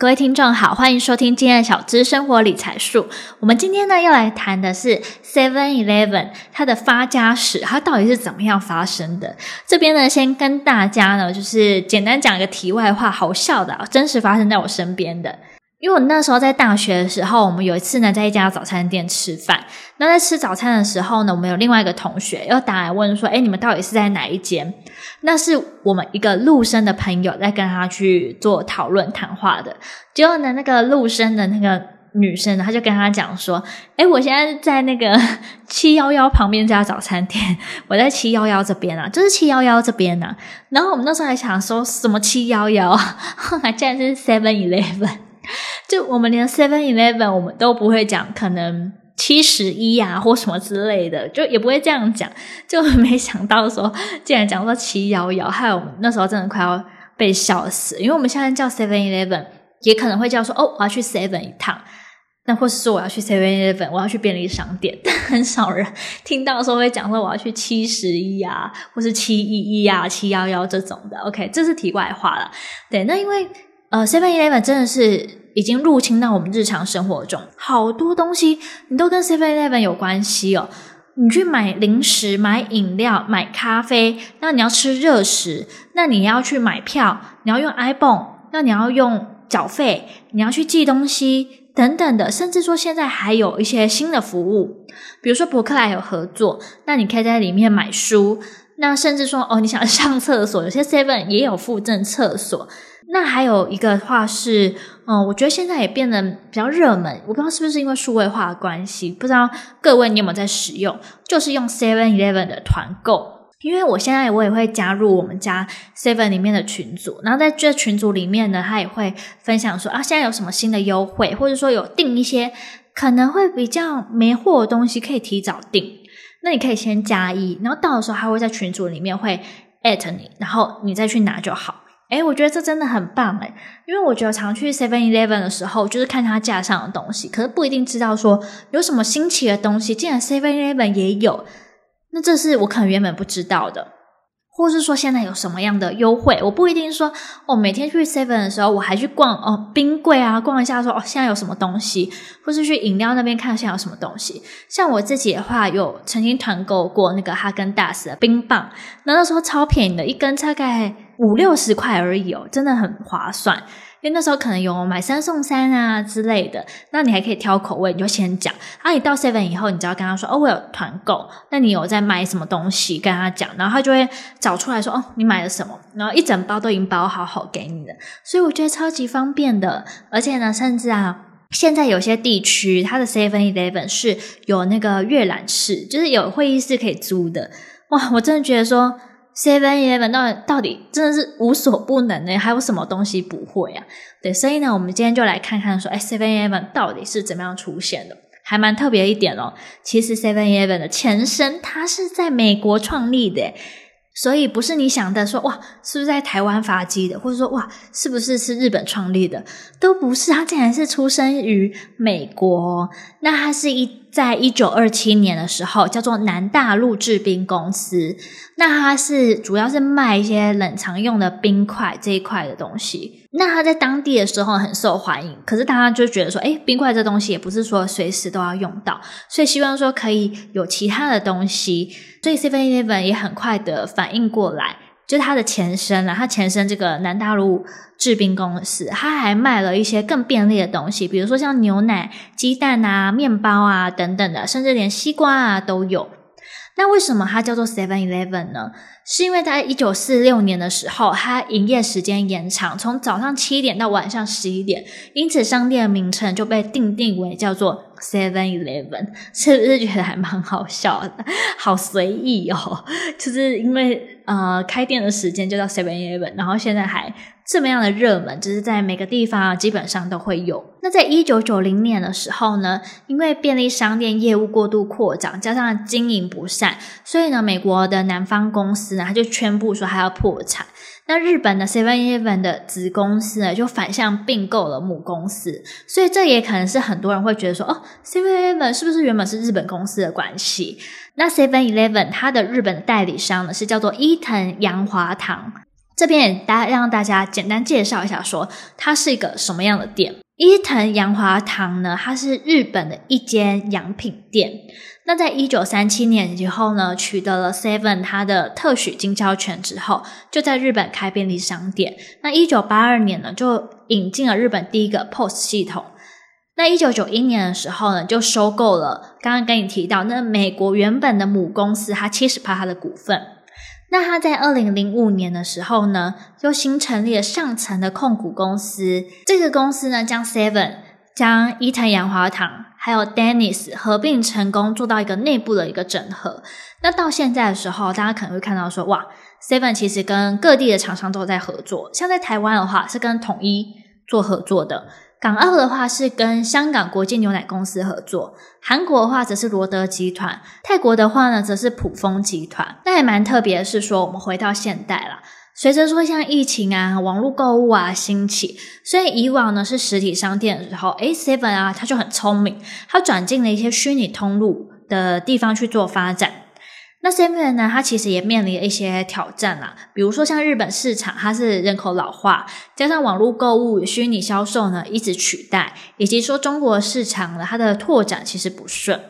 各位听众好，欢迎收听今天的小资生活理财术。我们今天呢要来谈的是 Seven Eleven 它的发家史，它到底是怎么样发生的？这边呢先跟大家呢就是简单讲一个题外话，好笑的，真实发生在我身边的。因为我那时候在大学的时候，我们有一次呢在一家早餐店吃饭。那在吃早餐的时候呢，我们有另外一个同学又打来问说：“诶，你们到底是在哪一间？”那是我们一个陆生的朋友在跟他去做讨论谈话的。结果呢，那个陆生的那个女生呢，她就跟他讲说：“诶，我现在在那个 七幺幺旁边这家早餐店，我在七幺幺这边啊，就是七幺幺这边啊。”然后我们那时候还想说什么七幺幺，后来竟然是 Seven Eleven。就我们连 Seven Eleven 我们都不会讲，可能七十一啊或什么之类的，就也不会这样讲。就没想到说，竟然讲到七幺幺，害我们那时候真的快要被笑死。因为我们现在叫 Seven Eleven，也可能会叫说哦，我要去 Seven 一趟，那或是说我要去 Seven Eleven，我要去便利商店。但很少人听到说会讲说我要去七十一啊，或是七一一啊、七幺幺这种的。OK，这是题外话了。对，那因为。呃，Seven Eleven 真的是已经入侵到我们日常生活中，好多东西你都跟 Seven Eleven 有关系哦。你去买零食、买饮料、买咖啡，那你要吃热食，那你要去买票，你要用 ibon，那你要用缴费，你要去寄东西等等的，甚至说现在还有一些新的服务，比如说博客来有合作，那你可以在里面买书，那甚至说哦，你想上厕所，有些 Seven 也有附赠厕所。那还有一个话是，嗯，我觉得现在也变得比较热门，我不知道是不是因为数位化的关系，不知道各位你有没有在使用，就是用 Seven Eleven 的团购。因为我现在我也会加入我们家 Seven 里面的群组，然后在这群组里面呢，他也会分享说啊，现在有什么新的优惠，或者说有订一些可能会比较没货的东西，可以提早订。那你可以先加一，然后到的时候他会在群组里面会 at 你，然后你再去拿就好。诶，我觉得这真的很棒诶，因为我觉得常去 Seven Eleven 的时候，就是看它架上的东西，可是不一定知道说有什么新奇的东西，竟然 Seven Eleven 也有，那这是我可能原本不知道的。或是说现在有什么样的优惠，我不一定说哦，每天去 Seven 的时候我还去逛哦冰柜啊，逛一下说哦现在有什么东西，或是去饮料那边看现在有什么东西。像我自己的话，有曾经团购过那个哈根达斯的冰棒，那那时候超便宜的，一根大概五六十块而已哦，真的很划算。因为那时候可能有买三送三啊之类的，那你还可以挑口味，你就先讲。啊，你到 Seven 以后，你只要跟他说，哦，我有团购，那你有在买什么东西，跟他讲，然后他就会找出来说，哦，你买了什么，然后一整包都已经包好好给你的，所以我觉得超级方便的。而且呢，甚至啊，现在有些地区它的 Seven Eleven 是有那个阅览室，就是有会议室可以租的。哇，我真的觉得说。Seven Eleven 到底到底真的是无所不能呢？还有什么东西不会啊？对，所以呢，我们今天就来看看说，哎，Seven Eleven 到底是怎么样出现的？还蛮特别一点哦。其实 Seven Eleven 的前身，它是在美国创立的。所以不是你想的说哇，是不是在台湾发迹的，或者说哇，是不是是日本创立的，都不是，它竟然是出生于美国。那它是一在一九二七年的时候叫做南大陆制冰公司，那它是主要是卖一些冷藏用的冰块这一块的东西。那它在当地的时候很受欢迎，可是大家就觉得说，诶，冰块这东西也不是说随时都要用到，所以希望说可以有其他的东西。所以 Seven Eleven 也很快的反应过来，就是它的前身了。它前身这个南大陆制冰公司，它还卖了一些更便利的东西，比如说像牛奶、鸡蛋啊、面包啊等等的，甚至连西瓜啊都有。那为什么它叫做 Seven Eleven 呢？是因为在一九四六年的时候，它营业时间延长，从早上七点到晚上十一点，因此商店的名称就被定定为叫做 Seven Eleven。是不是觉得还蛮好笑的？好随意哦，就是因为呃开店的时间就叫 Seven Eleven，然后现在还。这么样的热门，只是在每个地方，基本上都会有。那在一九九零年的时候呢，因为便利商店业务过度扩张，加上经营不善，所以呢，美国的南方公司呢，他就宣布说他要破产。那日本的 Seven Eleven 的子公司呢，就反向并购了母公司，所以这也可能是很多人会觉得说，哦，Seven Eleven 是不是原本是日本公司的关系？那 Seven Eleven 它的日本代理商呢，是叫做伊藤洋华堂。这边也大让大家简单介绍一下，说它是一个什么样的店。伊藤洋华堂呢，它是日本的一间洋品店。那在一九三七年以后呢，取得了 Seven 它的特许经销权之后，就在日本开便利商店。那一九八二年呢，就引进了日本第一个 POS 系统。那一九九一年的时候呢，就收购了刚刚跟你提到那美国原本的母公司，它七十趴它的股份。那他在二零零五年的时候呢，就新成立了上层的控股公司。这个公司呢，将 Seven、将伊藤洋华堂还有 Dennis 合并成功，做到一个内部的一个整合。那到现在的时候，大家可能会看到说，哇，Seven 其实跟各地的厂商都在合作。像在台湾的话，是跟统一做合作的。港澳的话是跟香港国际牛奶公司合作，韩国的话则是罗德集团，泰国的话呢则是普丰集团。那也蛮特别的是说，我们回到现代了，随着说像疫情啊、网络购物啊兴起，所以以往呢是实体商店的时候，诶，Seven 啊，他就很聪明，他转进了一些虚拟通路的地方去做发展。那 Seven 呢，它其实也面临了一些挑战啦，比如说像日本市场，它是人口老化，加上网络购物、虚拟销售呢一直取代，以及说中国市场呢，它的拓展其实不顺。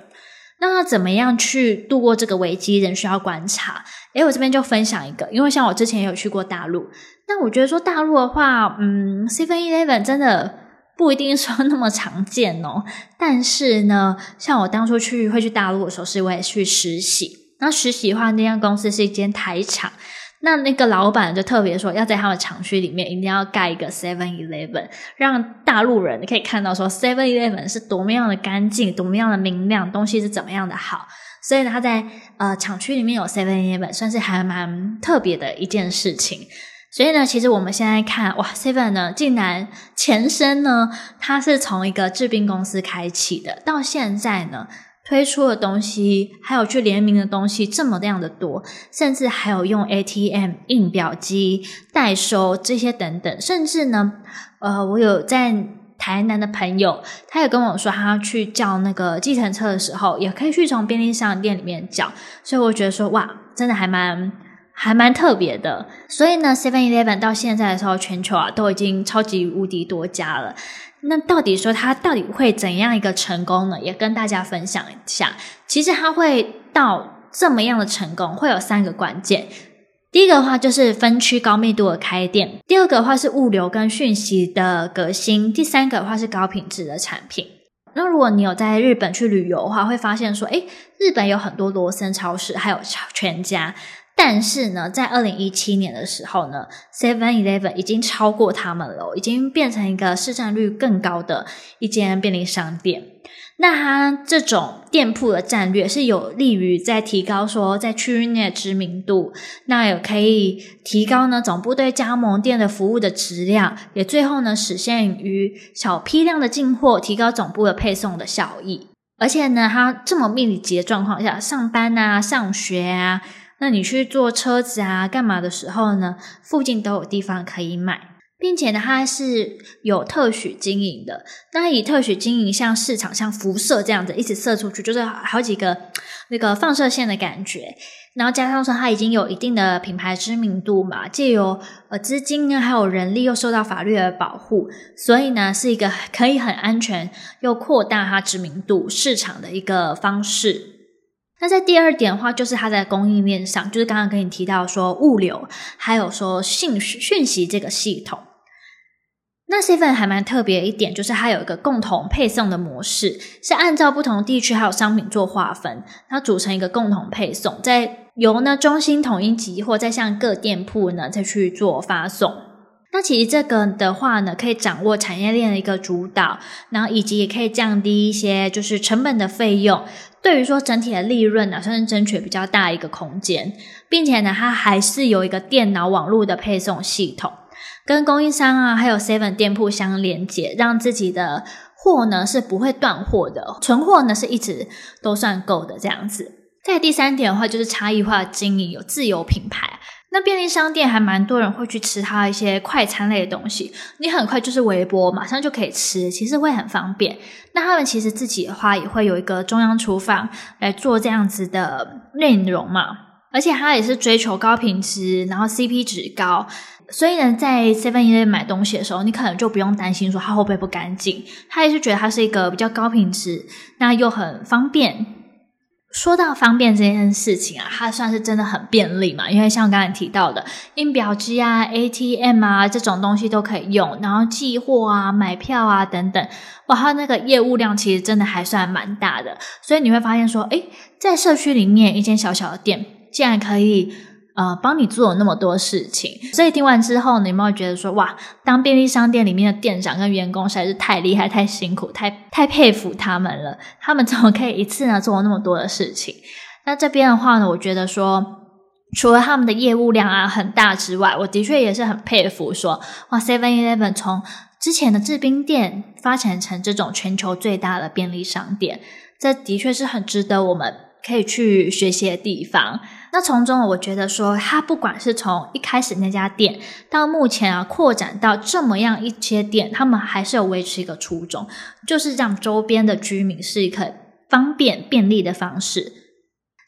那怎么样去度过这个危机，仍需要观察。诶，我这边就分享一个，因为像我之前也有去过大陆，那我觉得说大陆的话，嗯，Seven Eleven 真的不一定说那么常见哦。但是呢，像我当初去会去大陆的时候，是因为去实习。那实习的话，那家公司是一间台厂，那那个老板就特别说，要在他们厂区里面一定要盖一个 Seven Eleven，让大陆人可以看到说 Seven Eleven 是多么样的干净，多么样的明亮，东西是怎么样的好。所以，他在呃厂区里面有 Seven Eleven，算是还蛮特别的一件事情。所以呢，其实我们现在看，哇，Seven 呢，竟然前身呢，它是从一个制冰公司开启的，到现在呢。推出的东西，还有去联名的东西，这么样的多，甚至还有用 ATM 印表机代收这些等等，甚至呢，呃，我有在台南的朋友，他也跟我说，他去叫那个计程车的时候，也可以去从便利商店里面叫，所以我觉得说，哇，真的还蛮还蛮特别的。所以呢，Seven Eleven 到现在的时候，全球啊都已经超级无敌多家了。那到底说它到底会怎样一个成功呢？也跟大家分享一下。其实它会到这么样的成功，会有三个关键。第一个的话就是分区高密度的开店，第二个的话是物流跟讯息的革新，第三个的话是高品质的产品。那如果你有在日本去旅游的话，会发现说，诶，日本有很多罗森超市，还有全家。但是呢，在二零一七年的时候呢，Seven Eleven 已经超过他们了，已经变成一个市占率更高的一间便利商店。那它这种店铺的战略是有利于在提高说在区域内的知名度，那也可以提高呢总部对加盟店的服务的质量，也最后呢实现于小批量的进货，提高总部的配送的效益。而且呢，它这么密集的状况下，上班啊、上学啊。那你去坐车子啊，干嘛的时候呢？附近都有地方可以买，并且呢，它是有特许经营的。那以特许经营，像市场像辐射这样子，一直射出去，就是好几个那个放射线的感觉。然后加上说，它已经有一定的品牌知名度嘛，借由呃资金啊，还有人力又受到法律的保护，所以呢，是一个可以很安全又扩大它知名度市场的一个方式。那在第二点的话，就是它在供应链上，就是刚刚跟你提到说物流，还有说信讯息这个系统。那 Seven 还蛮特别一点，就是它有一个共同配送的模式，是按照不同地区还有商品做划分，它组成一个共同配送，再由呢中心统一集货，再向各店铺呢再去做发送。那其实这个的话呢，可以掌握产业链的一个主导，然后以及也可以降低一些就是成本的费用，对于说整体的利润呢，算是争取比较大一个空间，并且呢，它还是有一个电脑网络的配送系统，跟供应商啊，还有 Seven 店铺相连接，让自己的货呢是不会断货的，存货呢是一直都算够的这样子。再第三点的话，就是差异化经营，有自有品牌。那便利商店还蛮多人会去吃它一些快餐类的东西，你很快就是微波，马上就可以吃，其实会很方便。那他们其实自己的话也会有一个中央厨房来做这样子的内容嘛，而且它也是追求高品质，然后 CP 值高，所以呢，在 Seven Eleven 买东西的时候，你可能就不用担心说它会不会不干净，他也是觉得它是一个比较高品质，那又很方便。说到方便这件事情啊，它算是真的很便利嘛，因为像刚才提到的印表机啊、ATM 啊这种东西都可以用，然后寄货啊、买票啊等等，哇，它那个业务量其实真的还算蛮大的，所以你会发现说，诶，在社区里面一间小小的店，竟然可以。呃，帮你做了那么多事情，所以听完之后，你有没有觉得说，哇，当便利商店里面的店长跟员工实在是太厉害、太辛苦、太太佩服他们了？他们怎么可以一次呢做那么多的事情？那这边的话呢，我觉得说，除了他们的业务量啊很大之外，我的确也是很佩服说，哇，Seven Eleven 从之前的制冰店发展成这种全球最大的便利商店，这的确是很值得我们可以去学习的地方。那从中，我觉得说，他不管是从一开始那家店，到目前啊扩展到这么样一些店，他们还是有维持一个初衷，就是让周边的居民是一个方便便利的方式。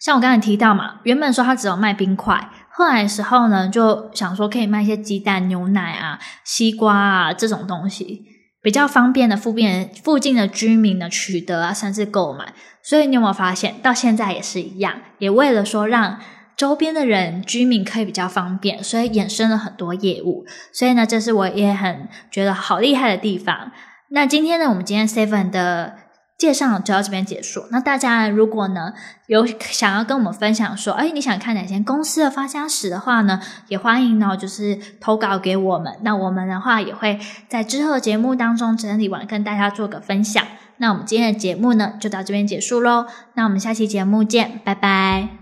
像我刚才提到嘛，原本说他只有卖冰块，后来的时候呢，就想说可以卖一些鸡蛋、牛奶啊、西瓜啊这种东西，比较方便的附近附近的居民呢取得啊，甚至购买。所以你有没有发现，到现在也是一样，也为了说让周边的人居民可以比较方便，所以衍生了很多业务。所以呢，这是我也很觉得好厉害的地方。那今天呢，我们今天 Seven 的介绍就到这边结束。那大家如果呢有想要跟我们分享说，哎，你想看哪些公司的发家史的话呢，也欢迎呢就是投稿给我们。那我们的话也会在之后的节目当中整理完，跟大家做个分享。那我们今天的节目呢，就到这边结束喽。那我们下期节目见，拜拜。